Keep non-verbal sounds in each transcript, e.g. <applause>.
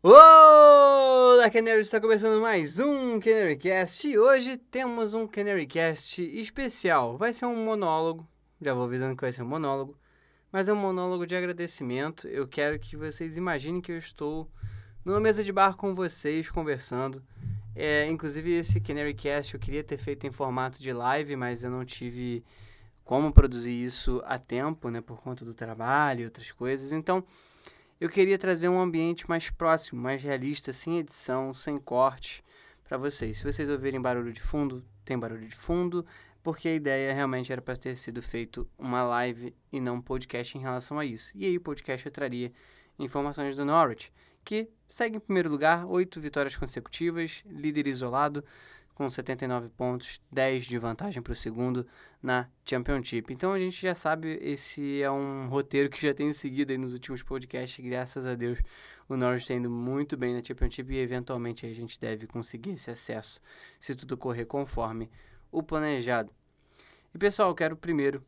Olá, Canary! Está começando mais um CanaryCast e hoje temos um CanaryCast especial. Vai ser um monólogo, já vou avisando que vai ser um monólogo, mas é um monólogo de agradecimento. Eu quero que vocês imaginem que eu estou numa mesa de bar com vocês, conversando. É, inclusive, esse CanaryCast eu queria ter feito em formato de live, mas eu não tive como produzir isso a tempo, né, por conta do trabalho e outras coisas. Então, eu queria trazer um ambiente mais próximo, mais realista, sem edição, sem corte, para vocês. Se vocês ouvirem barulho de fundo, tem barulho de fundo, porque a ideia realmente era para ter sido feito uma live e não um podcast em relação a isso. E aí o podcast eu traria informações do Norwich, que segue em primeiro lugar, oito vitórias consecutivas, líder isolado, com 79 pontos, 10 de vantagem para o segundo na Championship. Então a gente já sabe, esse é um roteiro que já tenho seguido nos últimos podcasts, graças a Deus. O Norwich está indo muito bem na Championship e eventualmente a gente deve conseguir esse acesso, se tudo correr conforme o planejado. E pessoal, quero primeiro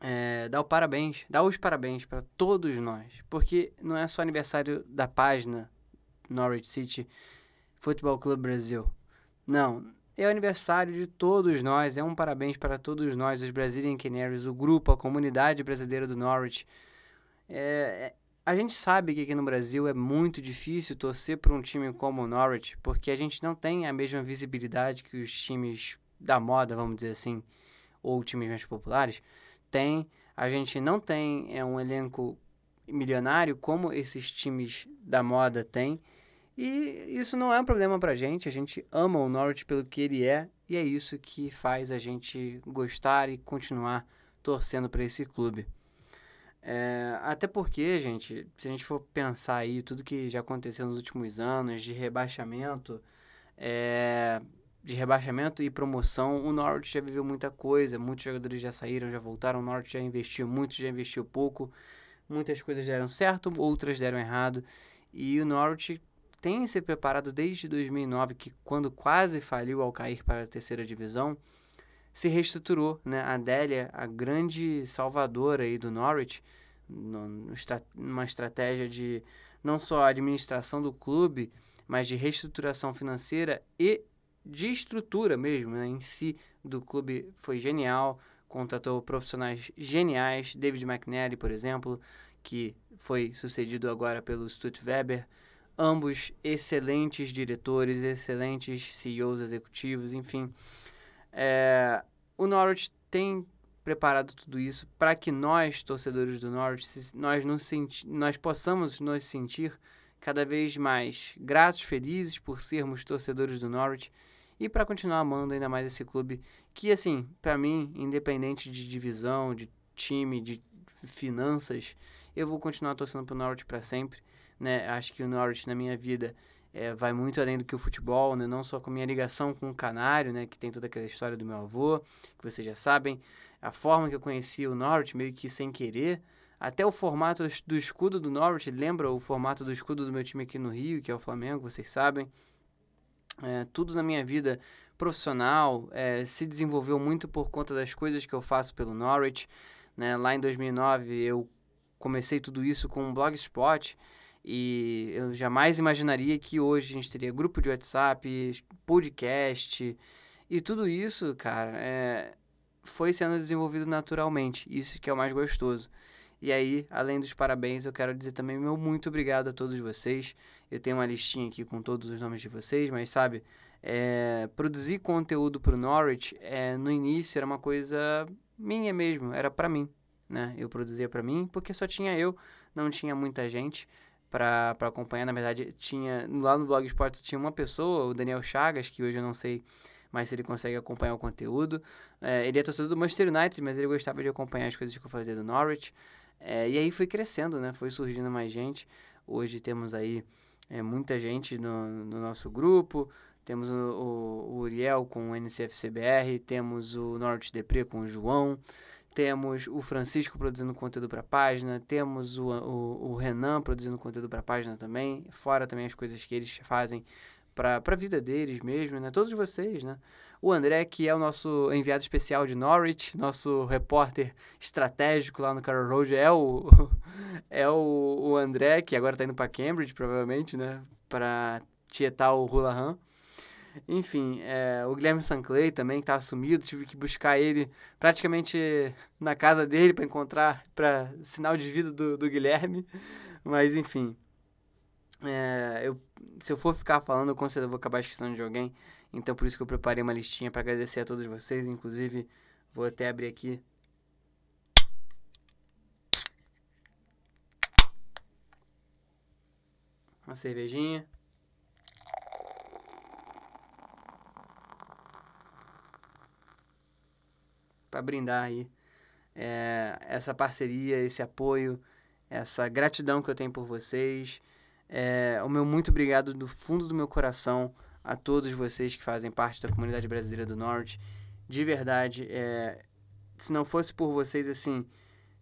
é, dar parabéns, dar os parabéns para todos nós, porque não é só aniversário da página Norwich City Futebol Clube Brasil. Não, é o aniversário de todos nós, é um parabéns para todos nós, os Brazilian Canaries, o grupo, a comunidade brasileira do Norwich. É, é, a gente sabe que aqui no Brasil é muito difícil torcer para um time como o Norwich, porque a gente não tem a mesma visibilidade que os times da moda, vamos dizer assim, ou times mais populares, tem. A gente não tem é um elenco milionário como esses times da moda têm. E isso não é um problema pra gente, a gente ama o Norwich pelo que ele é, e é isso que faz a gente gostar e continuar torcendo para esse clube. É, até porque, gente, se a gente for pensar aí tudo que já aconteceu nos últimos anos de rebaixamento, é, de rebaixamento e promoção, o Norwich já viveu muita coisa, muitos jogadores já saíram, já voltaram, o Norwich já investiu muito, já investiu pouco, muitas coisas deram certo, outras deram errado, e o Norwich tem se preparado desde 2009, que quando quase faliu ao cair para a terceira divisão, se reestruturou, né? A Adélia, a grande salvadora aí do Norwich, numa estratégia de não só administração do clube, mas de reestruturação financeira e de estrutura mesmo, né? em si do clube foi genial, contratou profissionais geniais, David McNally, por exemplo, que foi sucedido agora pelo Stutt Weber, ambos excelentes diretores, excelentes CEOs executivos, enfim. É, o Norwich tem preparado tudo isso para que nós, torcedores do Norwich, nós, nos senti nós possamos nos sentir cada vez mais gratos, felizes por sermos torcedores do Norwich e para continuar amando ainda mais esse clube que, assim, para mim, independente de divisão, de time, de finanças, eu vou continuar torcendo para o Norwich para sempre né? Acho que o Norwich na minha vida é, vai muito além do que o futebol, né? Não só com a minha ligação com o Canário, né? Que tem toda aquela história do meu avô, que vocês já sabem. A forma que eu conheci o Norwich, meio que sem querer. Até o formato do escudo do Norwich lembra o formato do escudo do meu time aqui no Rio, que é o Flamengo, vocês sabem. É, tudo na minha vida profissional é, se desenvolveu muito por conta das coisas que eu faço pelo Norwich. Né? Lá em 2009 eu comecei tudo isso com um blogspot e eu jamais imaginaria que hoje a gente teria grupo de WhatsApp, podcast e tudo isso, cara, é, foi sendo desenvolvido naturalmente. Isso que é o mais gostoso. E aí, além dos parabéns, eu quero dizer também meu muito obrigado a todos vocês. Eu tenho uma listinha aqui com todos os nomes de vocês, mas sabe, é, produzir conteúdo para o Norwich é, no início era uma coisa minha mesmo, era para mim. Né? Eu produzia para mim porque só tinha eu, não tinha muita gente para acompanhar. Na verdade, tinha lá no Blog Esportes tinha uma pessoa, o Daniel Chagas, que hoje eu não sei mais se ele consegue acompanhar o conteúdo. É, ele é torcedor do Manchester United, mas ele gostava de acompanhar as coisas que eu fazia do Norwich. É, e aí foi crescendo, né? Foi surgindo mais gente. Hoje temos aí é, muita gente no, no, nosso grupo. Temos o, o, Uriel com o NCFCBR, temos o Norwich Depre com o João, temos o Francisco produzindo conteúdo para a página, temos o, o, o, Renan produzindo conteúdo para a página também, fora também as coisas que eles fazem para a vida deles mesmo, né? Todos vocês, né? O André, que é o nosso enviado especial de Norwich, nosso repórter estratégico lá no Carroll Road, é o, <laughs> é o, o André, que agora está indo para Cambridge, provavelmente, né? Para tietar o Hulahan. Enfim, é, o Guilherme Sanclay também, que tá sumido, tive que buscar ele praticamente na casa dele para encontrar, para sinal de vida do, do Guilherme. Mas, enfim, é, eu, se eu for ficar falando, eu com certeza vou acabar esquecendo de alguém. Então, por isso que eu preparei uma listinha para agradecer a todos vocês. Inclusive, vou até abrir aqui. Uma cervejinha. Para brindar aí é, essa parceria, esse apoio, essa gratidão que eu tenho por vocês. É, o meu muito obrigado do fundo do meu coração a todos vocês que fazem parte da comunidade brasileira do Norte. De verdade, é, se não fosse por vocês, assim,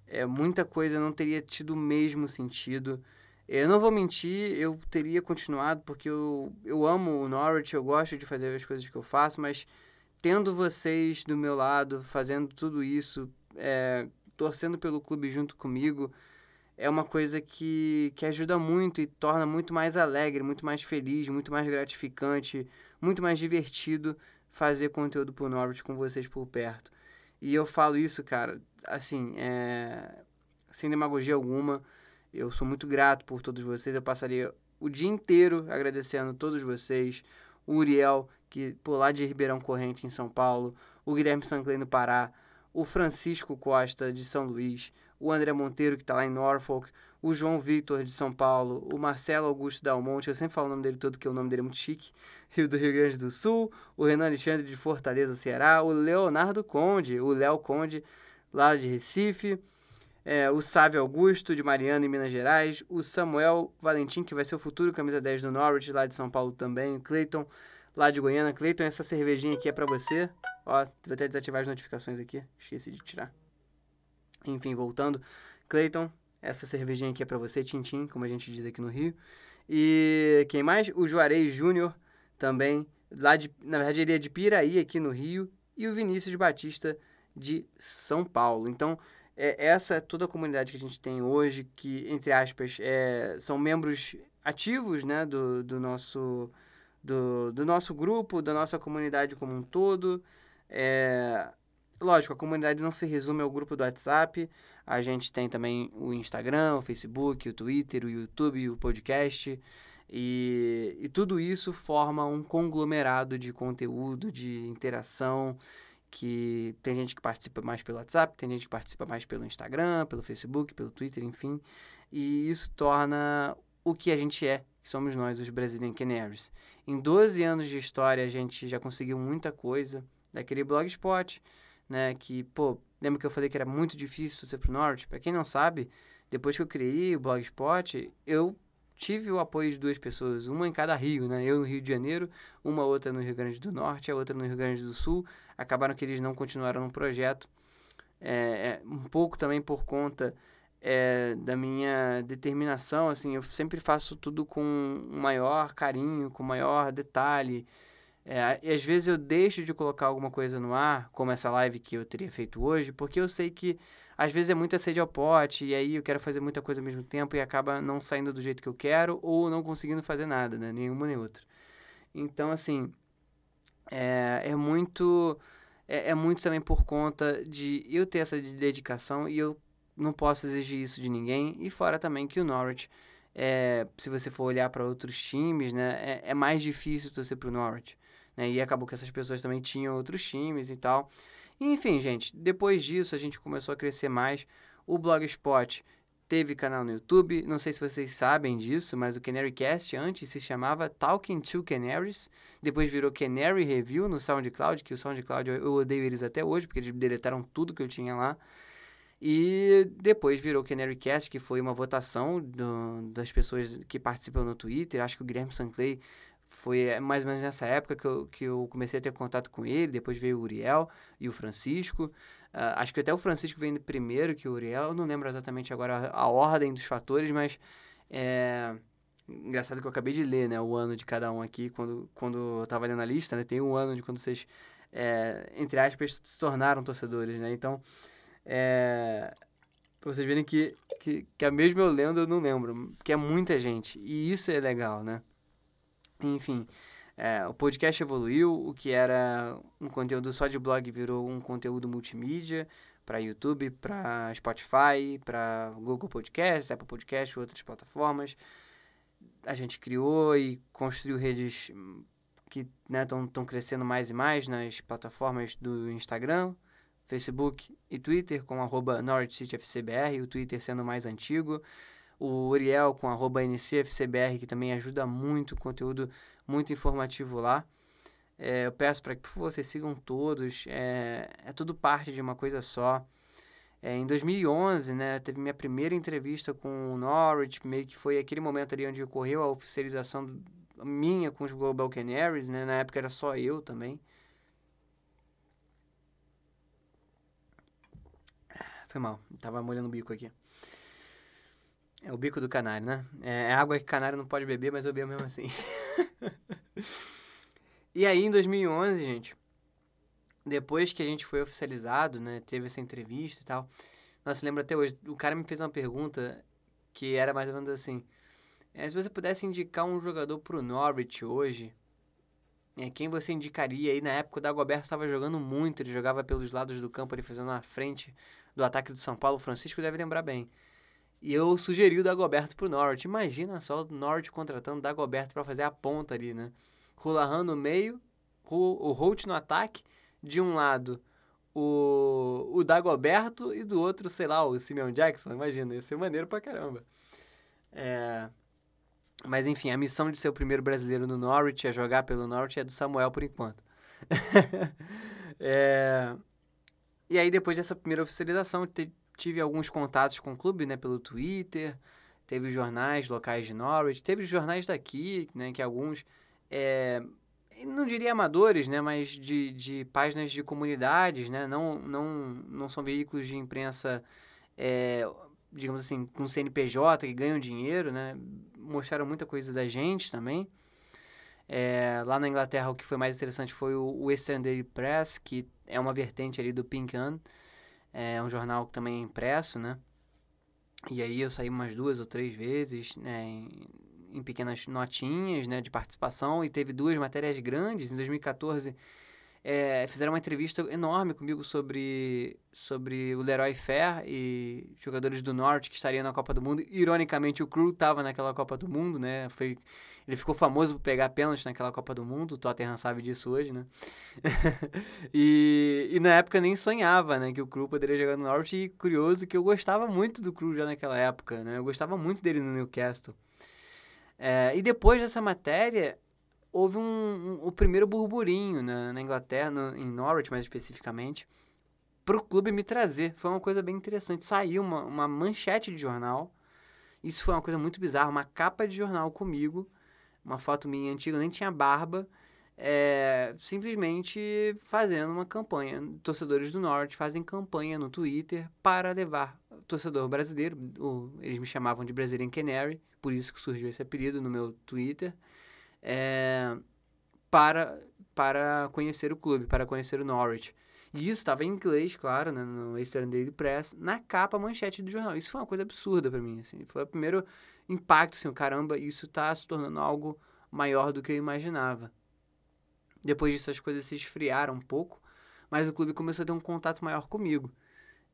é, muita coisa não teria tido o mesmo sentido. Eu não vou mentir, eu teria continuado porque eu, eu amo o Norwich, eu gosto de fazer as coisas que eu faço, mas tendo vocês do meu lado, fazendo tudo isso, é, torcendo pelo clube junto comigo, é uma coisa que, que ajuda muito e torna muito mais alegre, muito mais feliz, muito mais gratificante, muito mais divertido fazer conteúdo pro Norwich com vocês por perto. E eu falo isso, cara, assim, é, sem demagogia alguma. Eu sou muito grato por todos vocês. Eu passaria o dia inteiro agradecendo todos vocês. O Uriel, que por lá de Ribeirão Corrente, em São Paulo, o Guilherme Sanclay no Pará, o Francisco Costa de São Luís, o André Monteiro, que está lá em Norfolk, o João Victor de São Paulo, o Marcelo Augusto Dalmonte, eu sempre falo o nome dele todo, que o nome dele é muito chique, <laughs> Rio do Rio Grande do Sul, o Renan Alexandre de Fortaleza, Ceará, o Leonardo Conde, o Léo Conde, lá de Recife, é, o Sávio Augusto, de Mariana, em Minas Gerais, o Samuel Valentim, que vai ser o futuro camisa 10 do Norwich, lá de São Paulo também, o Cleiton lá de Goiânia. Cleiton, essa cervejinha aqui é para você. Ó, vou até desativar as notificações aqui. Esqueci de tirar. Enfim, voltando. Cleiton, essa cervejinha aqui é para você, Tintim, como a gente diz aqui no Rio. E quem mais? O Juarez Júnior, também. Lá de, na verdade, ele é de Piraí, aqui no Rio. E o Vinícius Batista, de São Paulo. Então, é, essa é toda a comunidade que a gente tem hoje, que, entre aspas, é, são membros ativos né, do, do nosso do, do nosso grupo, da nossa comunidade como um todo. É, lógico, a comunidade não se resume ao grupo do WhatsApp. A gente tem também o Instagram, o Facebook, o Twitter, o YouTube, o podcast. E, e tudo isso forma um conglomerado de conteúdo, de interação, que tem gente que participa mais pelo WhatsApp, tem gente que participa mais pelo Instagram, pelo Facebook, pelo Twitter, enfim. E isso torna o que a gente é que somos nós, os Brazilian Canaries. Em 12 anos de história, a gente já conseguiu muita coisa daquele blogspot, né? Que, pô, lembra que eu falei que era muito difícil ser pro Norte? Para quem não sabe, depois que eu criei o blogspot, eu tive o apoio de duas pessoas, uma em cada rio, né? Eu no Rio de Janeiro, uma outra no Rio Grande do Norte, a outra no Rio Grande do Sul. Acabaram que eles não continuaram no projeto. É, é um pouco também por conta é, da minha determinação, assim, eu sempre faço tudo com maior carinho, com maior detalhe. É, e às vezes eu deixo de colocar alguma coisa no ar, como essa live que eu teria feito hoje, porque eu sei que às vezes é muita sede ao pote, e aí eu quero fazer muita coisa ao mesmo tempo e acaba não saindo do jeito que eu quero, ou não conseguindo fazer nada, né? Nenhuma nem outra. Então, assim, é, é muito. É, é muito também por conta de eu ter essa dedicação e eu não posso exigir isso de ninguém. E fora também que o Norwich, é, se você for olhar para outros times, né, é, é mais difícil torcer para o Norwich. Né? E acabou que essas pessoas também tinham outros times e tal. Enfim, gente, depois disso a gente começou a crescer mais. O Blogspot teve canal no YouTube. Não sei se vocês sabem disso, mas o Canary Cast antes se chamava Talking to Canaries. Depois virou Canary Review no SoundCloud, que o SoundCloud eu odeio eles até hoje, porque eles deletaram tudo que eu tinha lá. E depois virou Canary Cast, que foi uma votação do, das pessoas que participam no Twitter. Acho que o Guilherme Sanclay foi é, mais ou menos nessa época que eu, que eu comecei a ter contato com ele. Depois veio o Uriel e o Francisco. Uh, acho que até o Francisco veio primeiro que o Uriel. Não lembro exatamente agora a, a ordem dos fatores, mas é, Engraçado que eu acabei de ler, né, o ano de cada um aqui, quando, quando eu tava lendo a lista, né, tem um ano de quando vocês, é, entre aspas, se tornaram torcedores, né, então, é, pra vocês verem que, que, que a mesma eu lendo eu não lembro, que é muita gente, e isso é legal, né. Enfim, é, o podcast evoluiu, o que era um conteúdo só de blog virou um conteúdo multimídia, para YouTube, para Spotify, para Google Podcasts, Apple Podcasts, outras plataformas a gente criou e construiu redes que estão né, crescendo mais e mais nas plataformas do Instagram, Facebook e Twitter, com arroba NorwichCityFCBR, o Twitter sendo mais antigo. O Uriel com arroba NCFCBR, que também ajuda muito, conteúdo muito informativo lá. É, eu peço para que favor, vocês sigam todos, é, é tudo parte de uma coisa só. É, em 2011, né, teve minha primeira entrevista com o Norwich, meio que foi aquele momento ali onde ocorreu a oficialização minha com os Global Canaries, né, na época era só eu também. Foi mal, tava molhando o bico aqui. É o bico do canário, né? É, é água que canário não pode beber, mas eu bebo mesmo assim. <laughs> e aí, em 2011, gente, depois que a gente foi oficializado, né, teve essa entrevista e tal. Nossa, lembro até hoje, o cara me fez uma pergunta que era mais ou menos assim: é, se você pudesse indicar um jogador pro Norwich hoje, é, quem você indicaria? aí na época o Dagoberto estava jogando muito, ele jogava pelos lados do campo, ele fazendo na frente do ataque do São Paulo. O Francisco deve lembrar bem. E eu sugeri o Dagoberto pro Norwich. Imagina só o Norwich contratando o Dagoberto para fazer a ponta ali, né? Rulahan no meio, o Holt no ataque de um lado o, o Dagoberto e do outro, sei lá, o Simeon Jackson. Imagina, ia ser maneiro pra caramba. É... Mas enfim, a missão de ser o primeiro brasileiro no Norwich, a jogar pelo Norwich, é do Samuel por enquanto. <laughs> é... E aí, depois dessa primeira oficialização, tive alguns contatos com o clube, né, pelo Twitter, teve jornais locais de Norwich, teve jornais daqui, né, que alguns é, não diria amadores, né, mas de, de páginas de comunidades, né, não, não, não são veículos de imprensa, é, digamos assim, com CNPJ que ganham dinheiro, né, mostraram muita coisa da gente também. É, lá na Inglaterra, o que foi mais interessante foi o Western Daily Press, que é uma vertente ali do Pink Un, é um jornal que também é impresso, né, e aí eu saí umas duas ou três vezes, né, em pequenas notinhas né, de participação e teve duas matérias grandes. Em 2014, é, fizeram uma entrevista enorme comigo sobre, sobre o Leroy Fer e jogadores do Norte que estariam na Copa do Mundo. Ironicamente, o Crew estava naquela Copa do Mundo, né? Foi, ele ficou famoso por pegar pênalti naquela Copa do Mundo. O Tottenham sabe disso hoje, né? <laughs> e, e na época nem sonhava, né? Que o Crew poderia jogar no Norte. E curioso que eu gostava muito do Crew já naquela época, né? Eu gostava muito dele no Newcastle. É, e depois dessa matéria, houve um, um, o primeiro burburinho na, na Inglaterra, no, em Norwich mais especificamente, para o clube me trazer. Foi uma coisa bem interessante. Saiu uma, uma manchete de jornal. Isso foi uma coisa muito bizarra. Uma capa de jornal comigo. Uma foto minha antiga, nem tinha barba. É, simplesmente fazendo uma campanha. Torcedores do Norte fazem campanha no Twitter para levar torcedor brasileiro, eles me chamavam de Brazilian Canary, por isso que surgiu esse apelido no meu Twitter, é, para, para conhecer o clube, para conhecer o Norwich. E isso estava em inglês, claro, né, no Eastern Daily Press, na capa manchete do jornal. Isso foi uma coisa absurda para mim, assim. Foi o primeiro impacto, assim, caramba, isso está se tornando algo maior do que eu imaginava. Depois disso, as coisas se esfriaram um pouco, mas o clube começou a ter um contato maior comigo.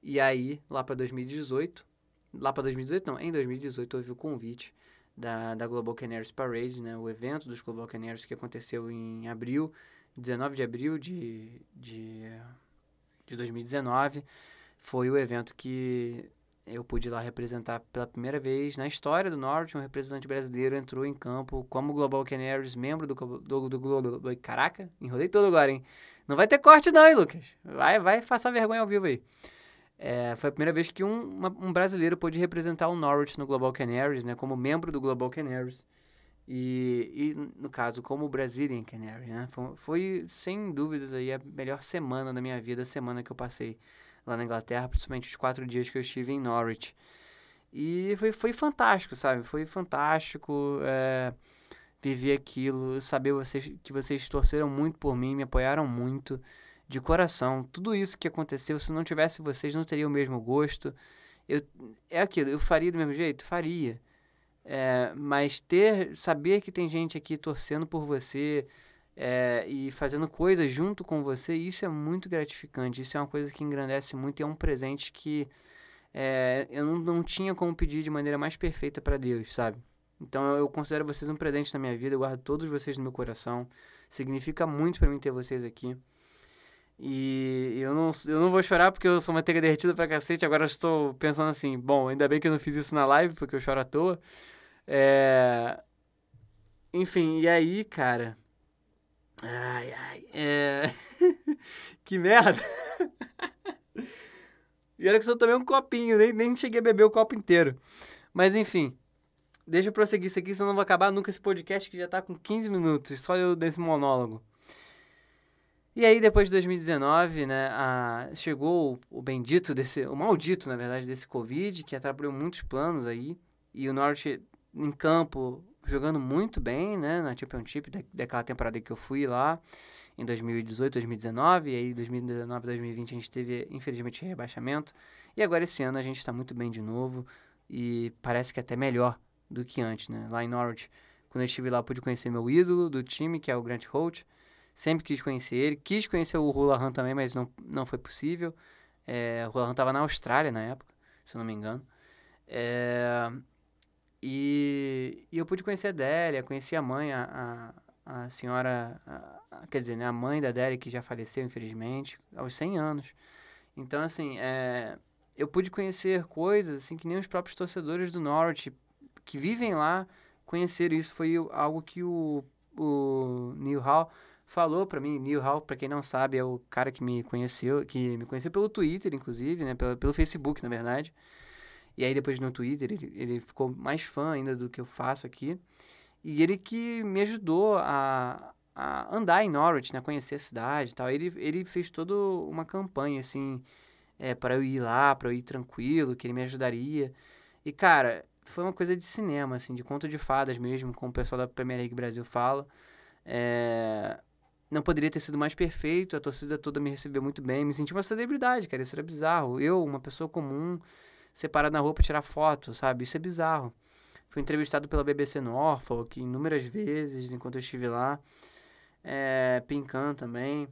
E aí, lá para 2018, lá para 2018 não, em 2018 houve o convite da, da Global Canaries Parade, né, o evento dos Global Canaries que aconteceu em abril, 19 de abril de, de, de 2019, foi o evento que eu pude lá representar pela primeira vez na história do Norte, um representante brasileiro entrou em campo como Global Canaries, membro do, do, do, do, do Caraca, enrolei todo agora, hein? Não vai ter corte não, hein, Lucas? Vai, vai passar vergonha ao vivo aí. É, foi a primeira vez que um, uma, um brasileiro pôde representar o Norwich no Global Canaries, né, como membro do Global Canaries. E, e no caso, como Brazilian Canary, né? Foi, foi, sem dúvidas aí a melhor semana da minha vida, a semana que eu passei lá na Inglaterra, principalmente os quatro dias que eu estive em Norwich. E foi, foi fantástico, sabe? Foi fantástico é, viver aquilo, saber vocês, que vocês torceram muito por mim, me apoiaram muito, de coração. Tudo isso que aconteceu, se não tivesse vocês, não teria o mesmo gosto. Eu, é aquilo, eu faria do mesmo jeito? Faria. É, mas ter, saber que tem gente aqui torcendo por você é, e fazendo coisas junto com você, isso é muito gratificante. Isso é uma coisa que engrandece muito e é um presente que é, eu não, não tinha como pedir de maneira mais perfeita para Deus, sabe? Então eu considero vocês um presente na minha vida, eu guardo todos vocês no meu coração. Significa muito para mim ter vocês aqui. E eu não, eu não vou chorar porque eu sou manteiga derretida pra cacete. Agora eu estou pensando assim: bom, ainda bem que eu não fiz isso na live porque eu choro à toa. É... Enfim, e aí, cara. Ai, ai. É... <laughs> que merda. <laughs> e era que só tomei um copinho, nem, nem cheguei a beber o copo inteiro. Mas enfim. Deixa eu prosseguir isso aqui, senão não vai acabar nunca esse podcast que já tá com 15 minutos, só eu desse monólogo. E aí, depois de 2019, né, a, chegou o, o bendito desse, o maldito, na verdade, desse Covid, que atrapalhou muitos planos aí. E o Norte em campo jogando muito bem, né, na Championship da, daquela temporada que eu fui lá, em 2018, 2019. E aí, 2019, 2020, a gente teve, infelizmente, rebaixamento. E agora, esse ano, a gente está muito bem de novo. E parece que até melhor do que antes, né? Lá em Norwich, quando eu estive lá, pude conhecer meu ídolo do time, que é o Grant Holt. Sempre quis conhecer ele. Quis conhecer o Hulahan também, mas não, não foi possível. É, o Hulahan estava na Austrália na época, se não me engano. É, e, e eu pude conhecer a Délia, conheci a mãe, a, a, a senhora, a, quer dizer, né, a mãe da Délia, que já faleceu, infelizmente, aos 100 anos. Então, assim, é, eu pude conhecer coisas assim que nem os próprios torcedores do Norte que vivem lá conheceram isso. Foi algo que o, o Neil Hall falou para mim, Neil Hall, para quem não sabe, é o cara que me conheceu, que me conheceu pelo Twitter, inclusive, né, pelo, pelo Facebook, na verdade. E aí depois no Twitter ele, ele ficou mais fã ainda do que eu faço aqui. E ele que me ajudou a, a andar em Norwich, né, conhecer a cidade e tal. Ele, ele fez toda uma campanha, assim, é, para eu ir lá, para eu ir tranquilo, que ele me ajudaria. E, cara, foi uma coisa de cinema, assim, de conto de fadas mesmo, como o pessoal da Premier League Brasil fala. É, não poderia ter sido mais perfeito, a torcida toda me recebeu muito bem, me senti uma celebridade, cara, isso era bizarro. Eu, uma pessoa comum, separada na rua pra tirar foto, sabe? Isso é bizarro. Fui entrevistado pela BBC Norfolk inúmeras vezes enquanto eu estive lá. É, Pincan também.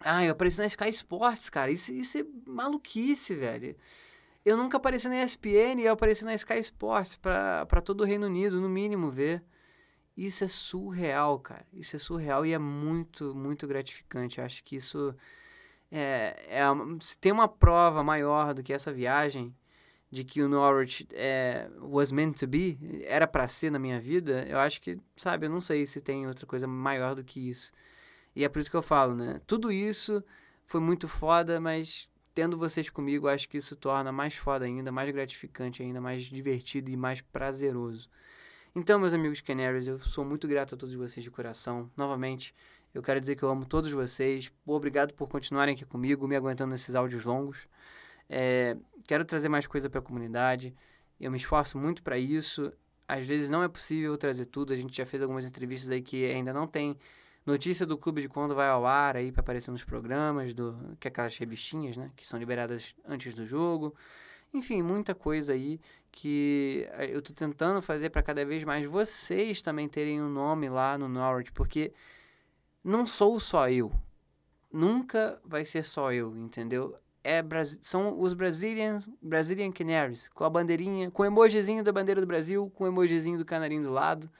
Ah, eu apareci na Sky Sports, cara. Isso, isso é maluquice, velho. Eu nunca apareci na ESPN e eu apareci na Sky Sports pra todo o Reino Unido, no mínimo, ver. Isso é surreal, cara. Isso é surreal e é muito, muito gratificante. Eu acho que isso é, é se tem uma prova maior do que essa viagem de que o Norwich é, was meant to be, era para ser na minha vida, eu acho que, sabe, eu não sei se tem outra coisa maior do que isso. E é por isso que eu falo, né? Tudo isso foi muito foda, mas tendo vocês comigo, acho que isso torna mais foda ainda, mais gratificante ainda, mais divertido e mais prazeroso. Então, meus amigos Canaries, eu sou muito grato a todos vocês de coração. Novamente, eu quero dizer que eu amo todos vocês. Obrigado por continuarem aqui comigo, me aguentando nesses áudios longos. É, quero trazer mais coisa para a comunidade. Eu me esforço muito para isso. Às vezes não é possível trazer tudo. A gente já fez algumas entrevistas aí que ainda não tem notícia do clube de quando vai ao ar aí para aparecer nos programas do que é aquelas revistinhas, né, que são liberadas antes do jogo. Enfim, muita coisa aí que eh, eu estou tentando fazer para cada vez mais vocês também terem um nome lá no Norwich, porque não sou só eu. Nunca vai ser só eu, entendeu? É, são os Brazilian, Brazilian Canaries, com a bandeirinha, com o emojizinho da bandeira do Brasil, com o emojizinho do canarinho do lado,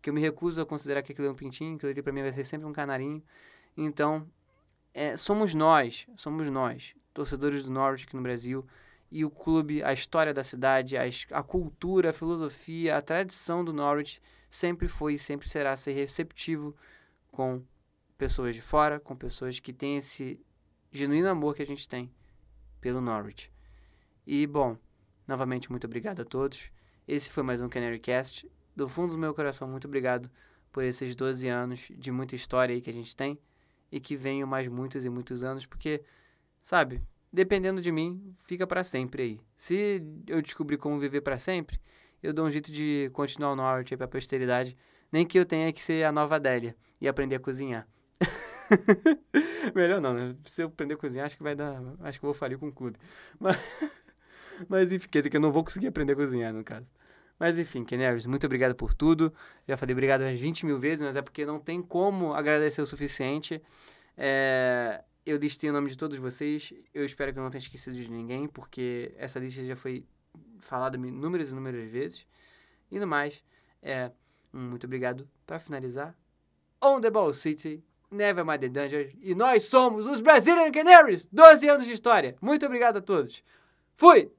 que eu me recuso a considerar que aquilo é um pintinho, que ali para mim vai ser sempre um canarinho. Então, é, somos nós, somos nós, torcedores do Norwich aqui no Brasil, e o clube, a história da cidade, a, a cultura, a filosofia, a tradição do Norwich sempre foi e sempre será ser receptivo com pessoas de fora, com pessoas que têm esse genuíno amor que a gente tem pelo Norwich. E, bom, novamente, muito obrigado a todos. Esse foi mais um Canary Cast. Do fundo do meu coração, muito obrigado por esses 12 anos de muita história aí que a gente tem e que venham mais muitos e muitos anos, porque, sabe, dependendo de mim, fica para sempre aí. Se eu descobrir como viver para sempre, eu dou um jeito de continuar o norte para a posteridade, nem que eu tenha que ser a nova Adélia e aprender a cozinhar. <laughs> Melhor não, né? Se eu aprender a cozinhar, acho que vai dar. Acho que eu vou falir com o clube. <laughs> Mas, mas enfim, quer dizer que eu não vou conseguir aprender a cozinhar, no caso. Mas enfim, Canaries, muito obrigado por tudo. Já falei obrigado umas 20 mil vezes, mas é porque não tem como agradecer o suficiente. É, eu listei o nome de todos vocês. Eu espero que eu não tenha esquecido de ninguém, porque essa lista já foi falada inúmeras e inúmeras vezes. E no mais, é, muito obrigado para finalizar. On the Ball City, Never Mind the Danger. E nós somos os Brazilian Canaries! 12 anos de história. Muito obrigado a todos. Fui!